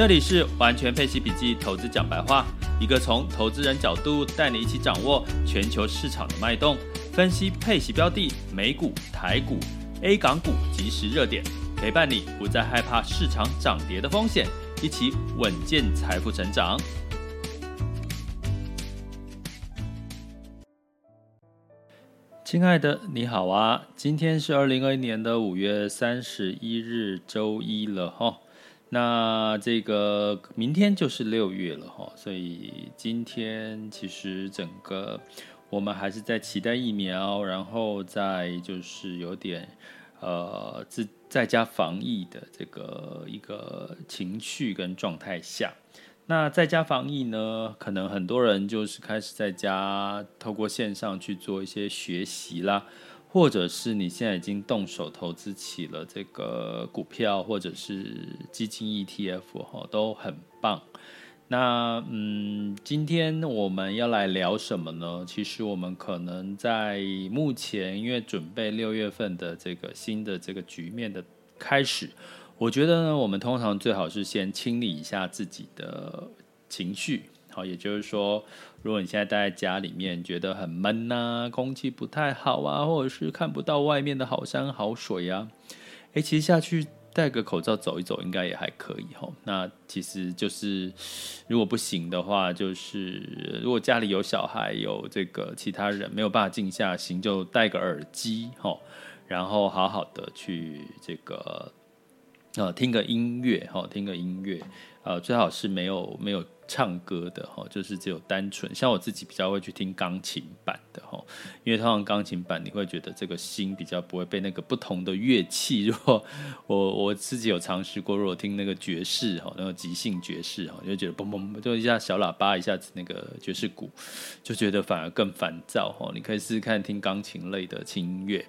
这里是完全配息笔记投资讲白话，一个从投资人角度带你一起掌握全球市场的脉动，分析配息标的、美股、台股、A 港股即时热点，陪伴你不再害怕市场涨跌的风险，一起稳健财富成长。亲爱的，你好啊！今天是二零二一年的五月三十一日，周一了哈。那这个明天就是六月了哈，所以今天其实整个我们还是在期待疫苗，然后再就是有点呃自在家防疫的这个一个情绪跟状态下。那在家防疫呢，可能很多人就是开始在家透过线上去做一些学习啦。或者是你现在已经动手投资起了这个股票，或者是基金 ETF 哈，都很棒。那嗯，今天我们要来聊什么呢？其实我们可能在目前，因为准备六月份的这个新的这个局面的开始，我觉得呢，我们通常最好是先清理一下自己的情绪。好，也就是说，如果你现在待在家里面，觉得很闷呐、空气不太好啊，或者是看不到外面的好山好水啊，诶，其实下去戴个口罩走一走，应该也还可以吼。那其实就是，如果不行的话，就是如果家里有小孩，有这个其他人没有办法静下心，就戴个耳机吼，然后好好的去这个呃听个音乐哈，听个音乐，呃，最好是没有没有。唱歌的哈，就是只有单纯像我自己比较会去听钢琴版的哈，因为通常钢琴版你会觉得这个心比较不会被那个不同的乐器。如果我我自己有尝试过，如果听那个爵士哈，那个即兴爵士哈，就觉得嘣嘣就一下小喇叭，一下子那个爵士鼓，就觉得反而更烦躁哈。你可以试试看听钢琴类的轻音乐。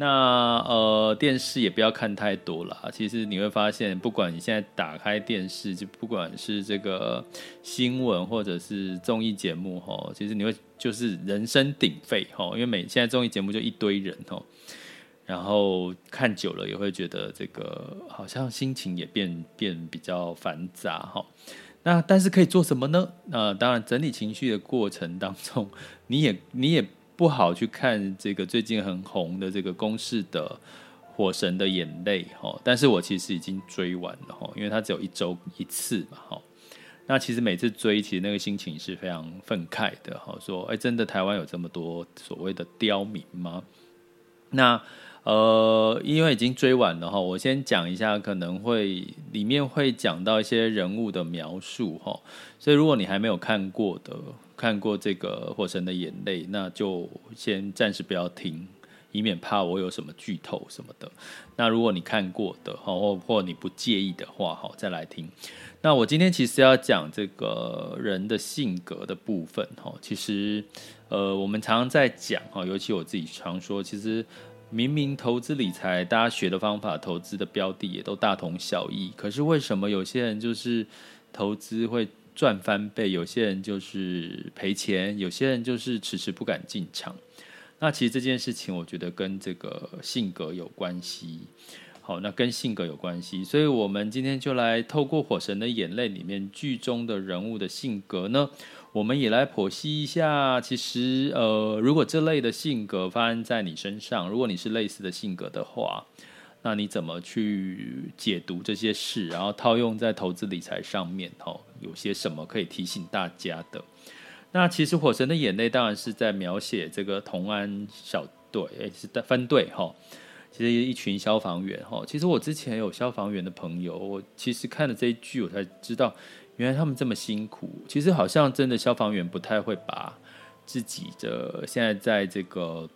那呃，电视也不要看太多了。其实你会发现，不管你现在打开电视，就不管是这个新闻或者是综艺节目哈，其实你会就是人声鼎沸哈，因为每现在综艺节目就一堆人哈，然后看久了也会觉得这个好像心情也变变比较繁杂哈。那但是可以做什么呢？呃，当然整理情绪的过程当中，你也你也。不好去看这个最近很红的这个公式的《火神的眼泪》哈，但是我其实已经追完了哈，因为它只有一周一次嘛哈。那其实每次追，其实那个心情是非常愤慨的哈，说哎，真的台湾有这么多所谓的刁民吗？那呃，因为已经追完了哈，我先讲一下，可能会里面会讲到一些人物的描述哈，所以如果你还没有看过的。看过这个《火神的眼泪》，那就先暂时不要听，以免怕我有什么剧透什么的。那如果你看过的哈，或或你不介意的话，好，再来听。那我今天其实要讲这个人的性格的部分，哈，其实，呃，我们常常在讲，哈，尤其我自己常说，其实明明投资理财，大家学的方法、投资的标的也都大同小异，可是为什么有些人就是投资会赚翻倍，有些人就是赔钱，有些人就是迟迟不敢进场。那其实这件事情，我觉得跟这个性格有关系。好，那跟性格有关系，所以我们今天就来透过《火神的眼泪》里面剧中的人物的性格呢，我们也来剖析一下。其实，呃，如果这类的性格发生在你身上，如果你是类似的性格的话。那你怎么去解读这些事，然后套用在投资理财上面？哈，有些什么可以提醒大家的？那其实《火神的眼泪》当然是在描写这个同安小队，诶，是分队哈。其实一群消防员哈。其实我之前有消防员的朋友，我其实看了这一剧，我才知道原来他们这么辛苦。其实好像真的消防员不太会把自己的现在在这个。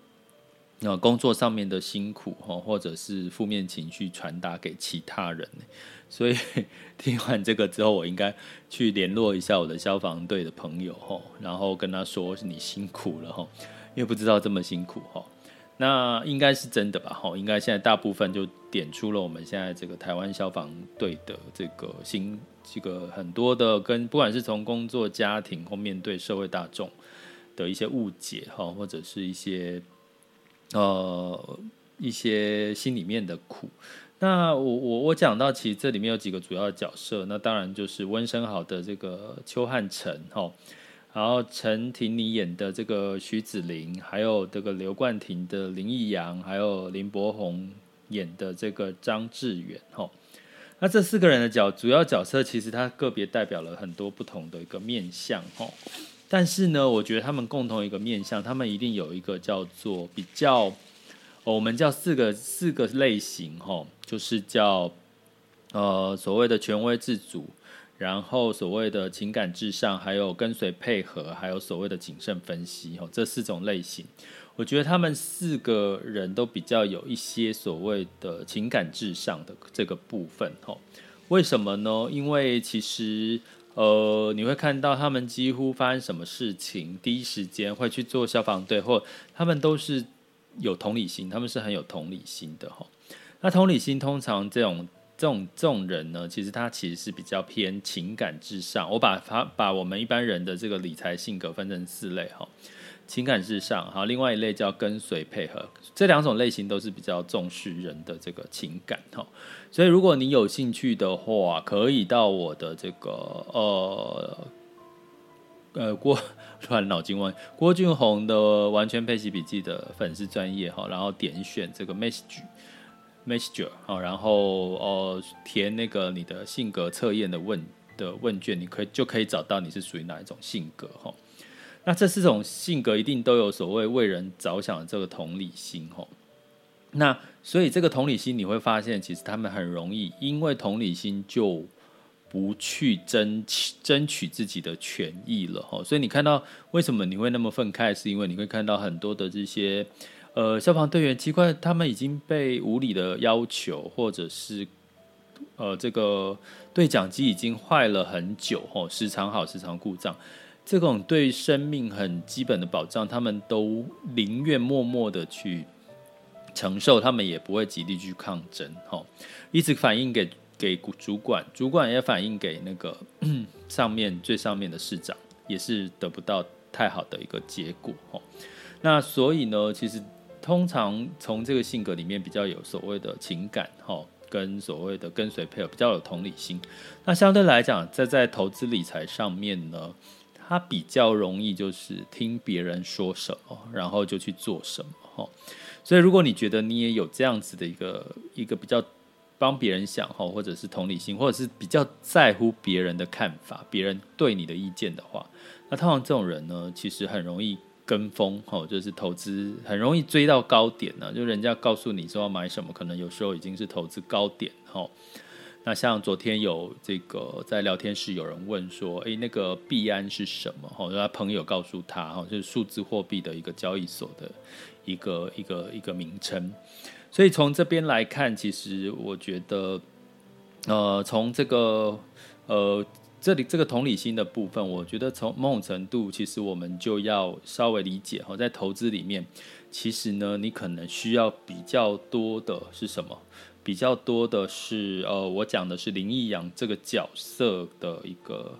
那工作上面的辛苦哈，或者是负面情绪传达给其他人。所以 听完这个之后，我应该去联络一下我的消防队的朋友哈，然后跟他说你辛苦了哈，因为不知道这么辛苦哈。那应该是真的吧？哈，应该现在大部分就点出了我们现在这个台湾消防队的这个新这个很多的跟不管是从工作、家庭或面对社会大众的一些误解哈，或者是一些呃一些心里面的苦。那我我我讲到，其实这里面有几个主要的角色，那当然就是温升豪的这个邱汉成哈。然后陈婷妮演的这个徐子伶，还有这个刘冠廷的林义阳，还有林柏宏演的这个张志远，哈，那这四个人的角主要角色，其实他个别代表了很多不同的一个面相，哈。但是呢，我觉得他们共同一个面向，他们一定有一个叫做比较，我们叫四个四个类型，哈，就是叫呃所谓的权威自主。然后所谓的情感至上，还有跟随配合，还有所谓的谨慎分析，哦，这四种类型，我觉得他们四个人都比较有一些所谓的情感至上的这个部分，哦，为什么呢？因为其实，呃，你会看到他们几乎发生什么事情，第一时间会去做消防队，或他们都是有同理心，他们是很有同理心的，哈。那同理心通常这种。这种这种人呢，其实他其实是比较偏情感至上。我把他把我们一般人的这个理财性格分成四类哈，情感至上，好，另外一类叫跟随配合。这两种类型都是比较重视人的这个情感哈。所以如果你有兴趣的话，可以到我的这个呃呃郭 突然脑筋问郭俊宏的完全配习笔记的粉丝专业哈，然后点选这个 message。Messenger 好，然后哦填那个你的性格测验的问的问卷，你可以就可以找到你是属于哪一种性格哈。那这四种性格一定都有所谓为人着想的这个同理心吼。那所以这个同理心你会发现，其实他们很容易因为同理心就不去争取争取自己的权益了吼。所以你看到为什么你会那么愤慨，是因为你会看到很多的这些。呃，消防队员奇怪，他们已经被无理的要求，或者是呃，这个对讲机已经坏了很久，吼，时常好，时常故障，这种对生命很基本的保障，他们都宁愿默默的去承受，他们也不会极力去抗争，吼，一直反映给给主管，主管也反映给那个 上面最上面的市长，也是得不到太好的一个结果，吼，那所以呢，其实。通常从这个性格里面比较有所谓的情感哈，跟所谓的跟随配合比较有同理心。那相对来讲，在在投资理财上面呢，他比较容易就是听别人说什么，然后就去做什么哈。所以如果你觉得你也有这样子的一个一个比较帮别人想哈，或者是同理心，或者是比较在乎别人的看法，别人对你的意见的话，那通常这种人呢，其实很容易。跟风吼，就是投资很容易追到高点呢。就人家告诉你说要买什么，可能有时候已经是投资高点。那像昨天有这个在聊天室有人问说，诶，那个币安是什么？吼，他朋友告诉他，哈，就是数字货币的一个交易所的一个一个一个名称。所以从这边来看，其实我觉得，呃，从这个呃。这里这个同理心的部分，我觉得从某种程度，其实我们就要稍微理解哈，在投资里面，其实呢，你可能需要比较多的是什么？比较多的是，呃，我讲的是林义阳这个角色的一个。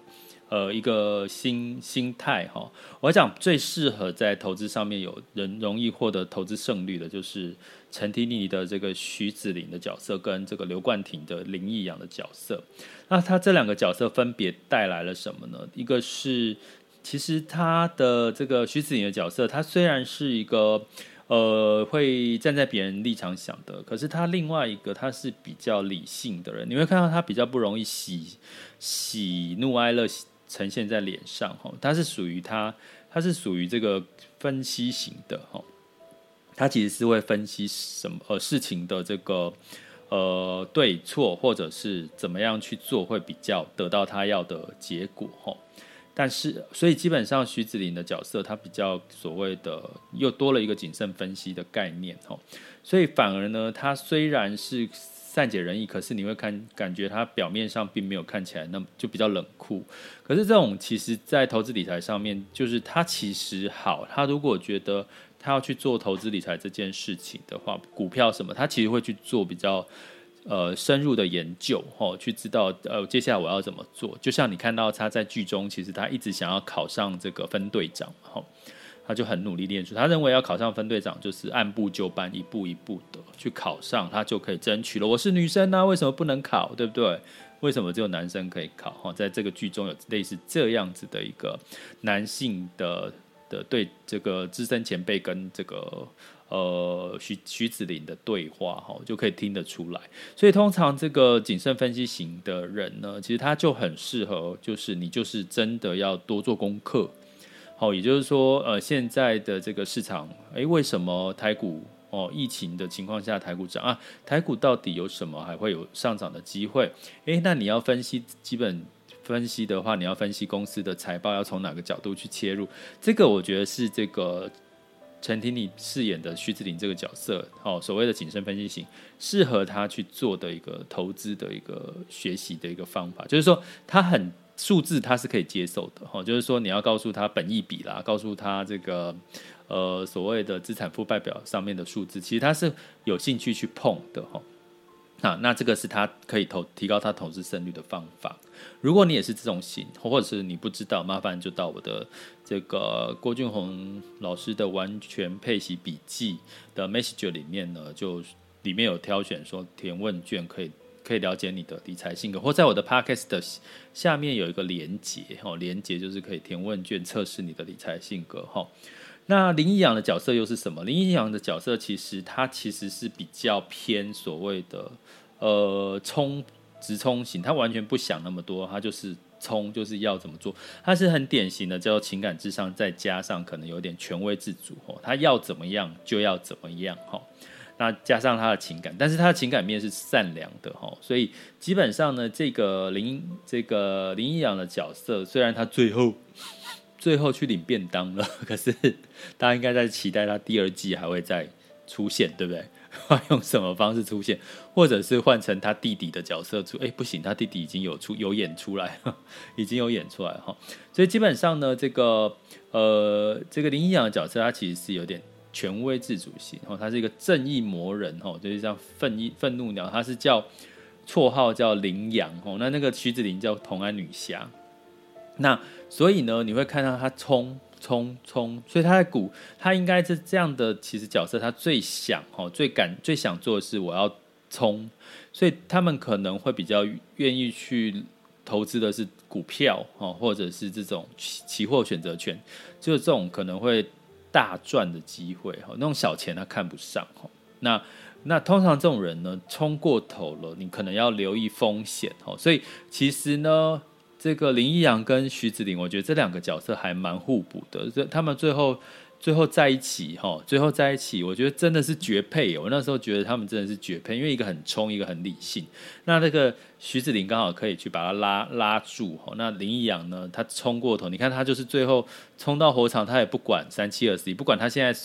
呃，一个心心态哈，我讲最适合在投资上面有人容易获得投资胜率的，就是陈婷妮的这个徐子林的角色，跟这个刘冠廷的林义阳的角色。那他这两个角色分别带来了什么呢？一个是，其实他的这个徐子林的角色，他虽然是一个呃会站在别人立场想的，可是他另外一个他是比较理性的人，你会看到他比较不容易喜喜怒哀乐。呈现在脸上，哈，他是属于他，他是属于这个分析型的，哈，他其实是会分析什么呃事情的这个呃对错，或者是怎么样去做会比较得到他要的结果，哈。但是，所以基本上徐子林的角色，他比较所谓的又多了一个谨慎分析的概念，哦，所以反而呢，他虽然是善解人意，可是你会看感觉他表面上并没有看起来那么就比较冷酷。可是这种其实在投资理财上面，就是他其实好，他如果觉得他要去做投资理财这件事情的话，股票什么，他其实会去做比较。呃，深入的研究，吼，去知道呃，接下来我要怎么做。就像你看到他在剧中，其实他一直想要考上这个分队长，吼，他就很努力练出。他认为要考上分队长，就是按部就班，一步一步的去考上，他就可以争取了。我是女生呢，为什么不能考？对不对？为什么只有男生可以考？哈，在这个剧中有类似这样子的一个男性的的对这个资深前辈跟这个。呃，徐徐子林的对话哈，就可以听得出来。所以通常这个谨慎分析型的人呢，其实他就很适合，就是你就是真的要多做功课。好，也就是说，呃，现在的这个市场，诶，为什么台股哦，疫情的情况下台股涨啊？台股到底有什么还会有上涨的机会？诶，那你要分析基本分析的话，你要分析公司的财报，要从哪个角度去切入？这个我觉得是这个。陈婷婷饰演的徐志林这个角色，哦，所谓的谨慎分析型，适合他去做的一个投资的一个学习的一个方法，就是说他很数字他是可以接受的，哈，就是说你要告诉他本益比啦，告诉他这个呃所谓的资产负债表上面的数字，其实他是有兴趣去碰的，哈。那那这个是他可以投提高他投资胜率的方法。如果你也是这种型，或者是你不知道，麻烦就到我的这个郭俊宏老师的完全配息笔记的 message 里面呢，就里面有挑选说填问卷可以可以了解你的理财性格，或在我的 podcast 的下面有一个连结哦，连结就是可以填问卷测试你的理财性格哈。那林一阳的角色又是什么？林一阳的角色其实他其实是比较偏所谓的呃冲直冲型，他完全不想那么多，他就是冲，就是要怎么做。他是很典型的叫做情感至上，再加上可能有点权威自主哦，他要怎么样就要怎么样哈。那加上他的情感，但是他的情感面是善良的哈，所以基本上呢，这个林这个林一阳的角色，虽然他最后。最后去领便当了，可是大家应该在期待他第二季还会再出现，对不对？用什么方式出现，或者是换成他弟弟的角色出？哎，不行，他弟弟已经有出有演出来了，已经有演出来哈。所以基本上呢，这个呃，这个林一阳的角色，他其实是有点权威自主型，哦，他是一个正义魔人，哦，就是像愤义愤怒鸟，他是叫绰号叫羚羊，哦，那那个徐子林叫同安女侠。那所以呢，你会看到他冲冲冲，所以他在股，他应该是这样的。其实角色他最想哦，最敢最想做的是我要冲，所以他们可能会比较愿意去投资的是股票哦，或者是这种期期货选择权，就是这种可能会大赚的机会哈。那种小钱他看不上哈。那那通常这种人呢，冲过头了，你可能要留意风险哦。所以其实呢。这个林一阳跟徐子林，我觉得这两个角色还蛮互补的。这他们最后最后在一起，哈，最后在一起，我觉得真的是绝配。我那时候觉得他们真的是绝配，因为一个很冲，一个很理性。那那个徐子林刚好可以去把他拉拉住，哈。那林一阳呢，他冲过头，你看他就是最后冲到火场，他也不管三七二十一，不管他现在。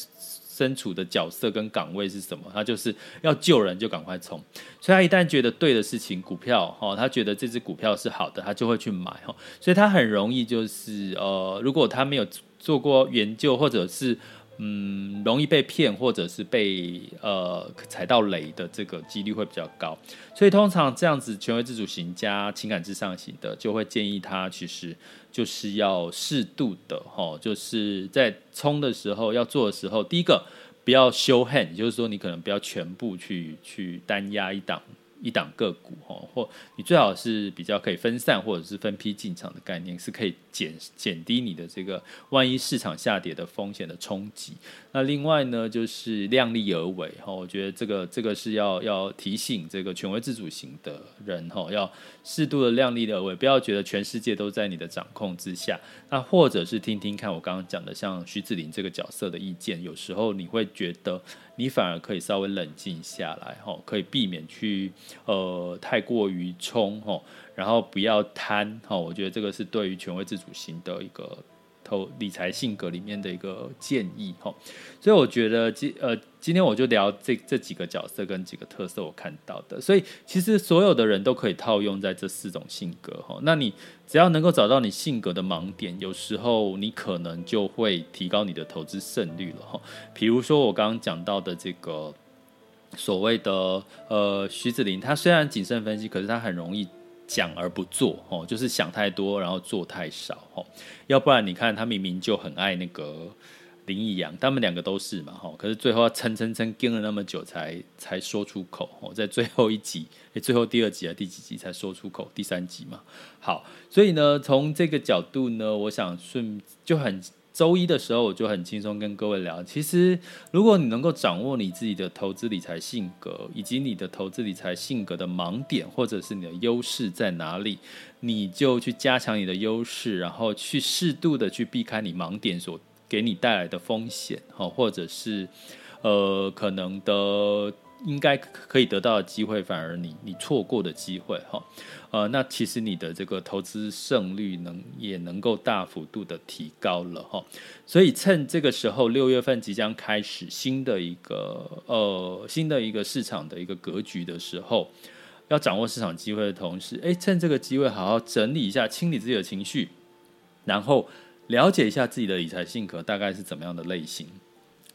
身处的角色跟岗位是什么？他就是要救人就赶快冲，所以他一旦觉得对的事情，股票哦，他觉得这只股票是好的，他就会去买哦，所以他很容易就是呃，如果他没有做过研究，或者是。嗯，容易被骗或者是被呃踩到雷的这个几率会比较高，所以通常这样子权威自主型加情感至上型的，就会建议他其实就是要适度的哈，就是在冲的时候要做的时候，第一个不要 show hand，就是说你可能不要全部去去单压一档。一档个股哦，或你最好是比较可以分散或者是分批进场的概念，是可以减减低你的这个万一市场下跌的风险的冲击。那另外呢，就是量力而为哈，我觉得这个这个是要要提醒这个权威自主型的人哈，要适度的量力而为，不要觉得全世界都在你的掌控之下。那或者是听听看我刚刚讲的，像徐志林这个角色的意见，有时候你会觉得。你反而可以稍微冷静下来，吼，可以避免去呃太过于冲，吼，然后不要贪，吼，我觉得这个是对于权威自主型的一个。投理财性格里面的一个建议哈，所以我觉得今呃今天我就聊这这几个角色跟几个特色我看到的，所以其实所有的人都可以套用在这四种性格哈。那你只要能够找到你性格的盲点，有时候你可能就会提高你的投资胜率了哈。比如说我刚刚讲到的这个所谓的呃徐子林，他虽然谨慎分析，可是他很容易。讲而不做，哦，就是想太多，然后做太少，哦，要不然你看他明明就很爱那个林义阳，他们两个都是嘛，哈，可是最后要撑撑撑，跟了那么久才才说出口，哦，在最后一集，诶，最后第二集啊，第几集才说出口？第三集嘛，好，所以呢，从这个角度呢，我想顺就很。周一的时候，我就很轻松跟各位聊。其实，如果你能够掌握你自己的投资理财性格，以及你的投资理财性格的盲点，或者是你的优势在哪里，你就去加强你的优势，然后去适度的去避开你盲点所给你带来的风险，或者是呃可能的。应该可以得到的机会，反而你你错过的机会哈，呃，那其实你的这个投资胜率能也能够大幅度的提高了哈，所以趁这个时候，六月份即将开始新的一个呃新的一个市场的一个格局的时候，要掌握市场机会的同时，诶，趁这个机会好好整理一下，清理自己的情绪，然后了解一下自己的理财性格大概是怎么样的类型。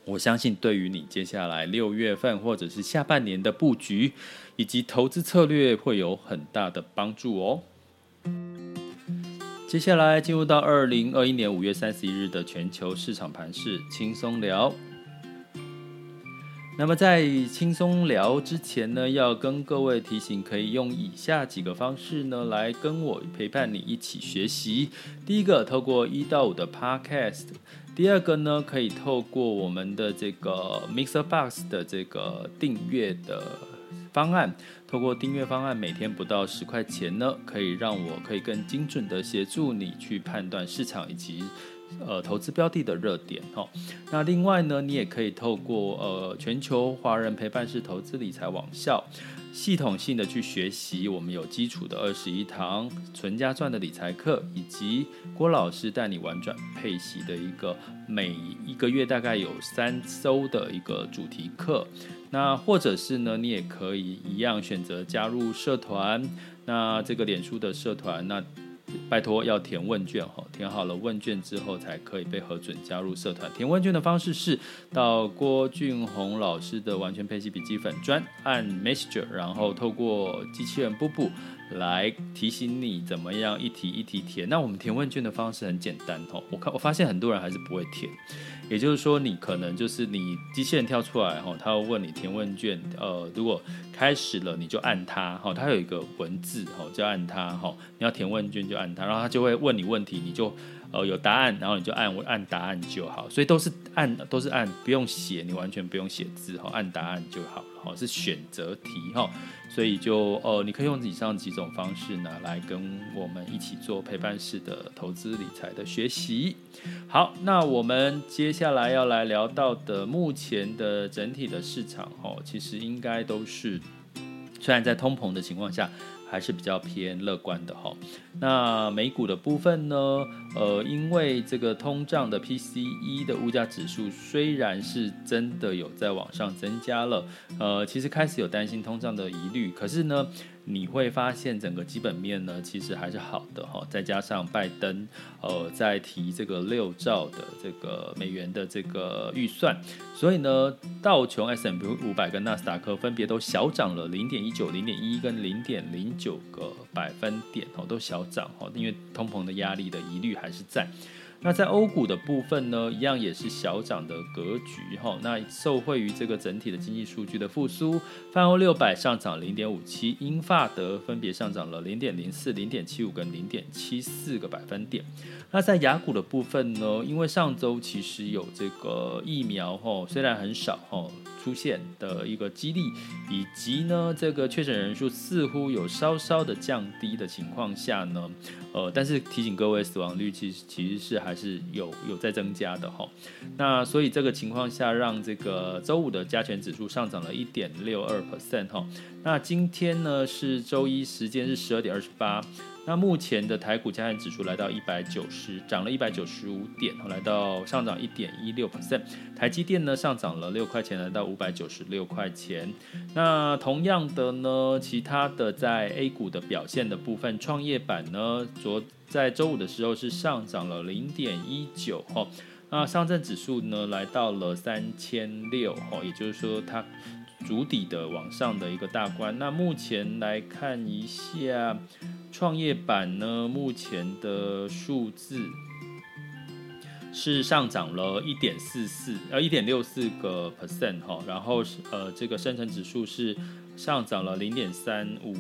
我相信，对于你接下来六月份或者是下半年的布局以及投资策略，会有很大的帮助哦。接下来进入到二零二一年五月三十一日的全球市场盘势轻松聊。那么在轻松聊之前呢，要跟各位提醒，可以用以下几个方式呢，来跟我陪伴你一起学习。第一个，透过一到五的 Podcast。第二个呢，可以透过我们的这个 Mixer Box 的这个订阅的方案，透过订阅方案每天不到十块钱呢，可以让我可以更精准的协助你去判断市场以及呃投资标的的热点哦。那另外呢，你也可以透过呃全球华人陪伴式投资理财网校。系统性的去学习，我们有基础的二十一堂存家赚的理财课，以及郭老师带你玩转配息的一个每一个月大概有三周的一个主题课。那或者是呢，你也可以一样选择加入社团，那这个脸书的社团那。拜托要填问卷哈，填好了问卷之后才可以被核准加入社团。填问卷的方式是到郭俊宏老师的完全配习笔记粉专按 Messenger，然后透过机器人布布来提醒你怎么样一题一题填。那我们填问卷的方式很简单哦，我看我发现很多人还是不会填。也就是说，你可能就是你机器人跳出来哈，他会问你填问卷，呃，如果开始了，你就按它哈，它有一个文字哈，就按它哈，你要填问卷就按它，然后它就会问你问题，你就呃有答案，然后你就按我按答案就好，所以都是按都是按，不用写，你完全不用写字哈，按答案就好了哈，是选择题哈。所以就呃，你可以用以上几种方式呢，来跟我们一起做陪伴式的投资理财的学习。好，那我们接下来要来聊到的目前的整体的市场哦，其实应该都是虽然在通膨的情况下。还是比较偏乐观的哈。那美股的部分呢？呃，因为这个通胀的 PCE 的物价指数虽然是真的有在往上增加了，呃，其实开始有担心通胀的疑虑，可是呢。你会发现整个基本面呢，其实还是好的哈。再加上拜登呃在提这个六兆的这个美元的这个预算，所以呢，道琼 s m p 五百跟纳斯达克分别都小涨了零点一九、零点一一跟零点零九个百分点哦，都小涨哈，因为通膨的压力的疑虑还是在。那在欧股的部分呢，一样也是小涨的格局哈。那受惠于这个整体的经济数据的复苏，泛欧六百上涨零点五七，英法德分别上涨了零点零四、零点七五跟零点七四个百分点。那在雅股的部分呢，因为上周其实有这个疫苗哈，虽然很少哈。出现的一个几率，以及呢这个确诊人数似乎有稍稍的降低的情况下呢，呃，但是提醒各位，死亡率其实其实是还是有有在增加的哈。那所以这个情况下，让这个周五的加权指数上涨了一点六二 percent 哈。那今天呢是周一，时间是十二点二十八。那目前的台股加权指数来到一百九十，涨了一百九十五点，来到上涨一点一六 percent。台积电呢上涨了六块钱，来到五百九十六块钱。那同样的呢，其他的在 A 股的表现的部分，创业板呢，昨在周五的时候是上涨了零点一九哈。那上证指数呢来到了三千六哈，也就是说它足底的往上的一个大关。那目前来看一下。创业板呢，目前的数字是上涨了一点四四呃一点六四个 percent 哈，然后呃这个深成指数是上涨了零点三五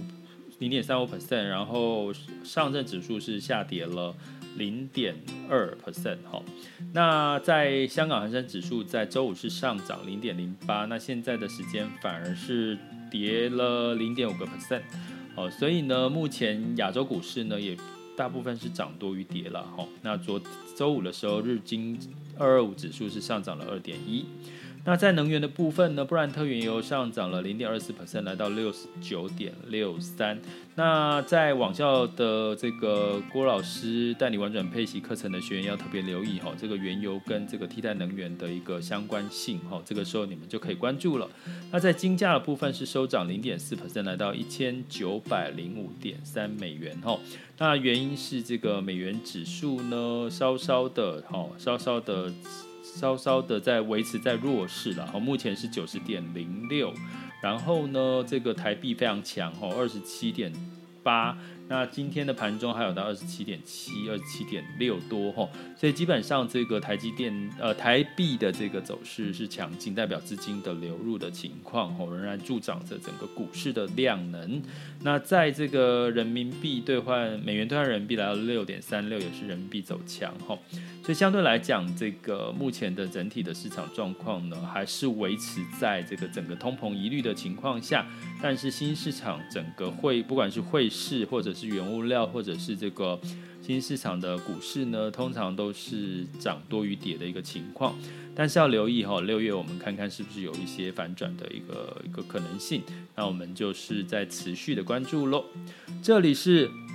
零点三五 percent，然后上证指数是下跌了零点二 percent 哈。那在香港恒生指数在周五是上涨零点零八，那现在的时间反而是跌了零点五个 percent。哦，所以呢，目前亚洲股市呢也大部分是涨多于跌了哈。那昨周五的时候，日经二二五指数是上涨了二点一。那在能源的部分呢，布兰特原油上涨了零点二四 percent，来到六十九点六三。那在网校的这个郭老师带你玩转配息课程的学员要特别留意哈，这个原油跟这个替代能源的一个相关性哈，这个时候你们就可以关注了。那在金价的部分是收涨零点四 percent，来到一千九百零五点三美元哈。那原因是这个美元指数呢，稍稍的哈，稍稍的。稍稍的在维持在弱势了，目前是九十点零六，然后呢，这个台币非常强，哦，二十七点八。那今天的盘中还有到二十七点七、二十七点六多哈，所以基本上这个台积电呃台币的这个走势是强劲，代表资金的流入的情况哈，仍然助长着整个股市的量能。那在这个人民币兑换美元兑换人民币来到六点三六，也是人民币走强哈，所以相对来讲，这个目前的整体的市场状况呢，还是维持在这个整个通膨疑虑的情况下，但是新市场整个汇不管是汇市或者是原物料或者是这个新市场的股市呢，通常都是涨多于跌的一个情况，但是要留意哈，六月我们看看是不是有一些反转的一个一个可能性，那我们就是在持续的关注喽。这里是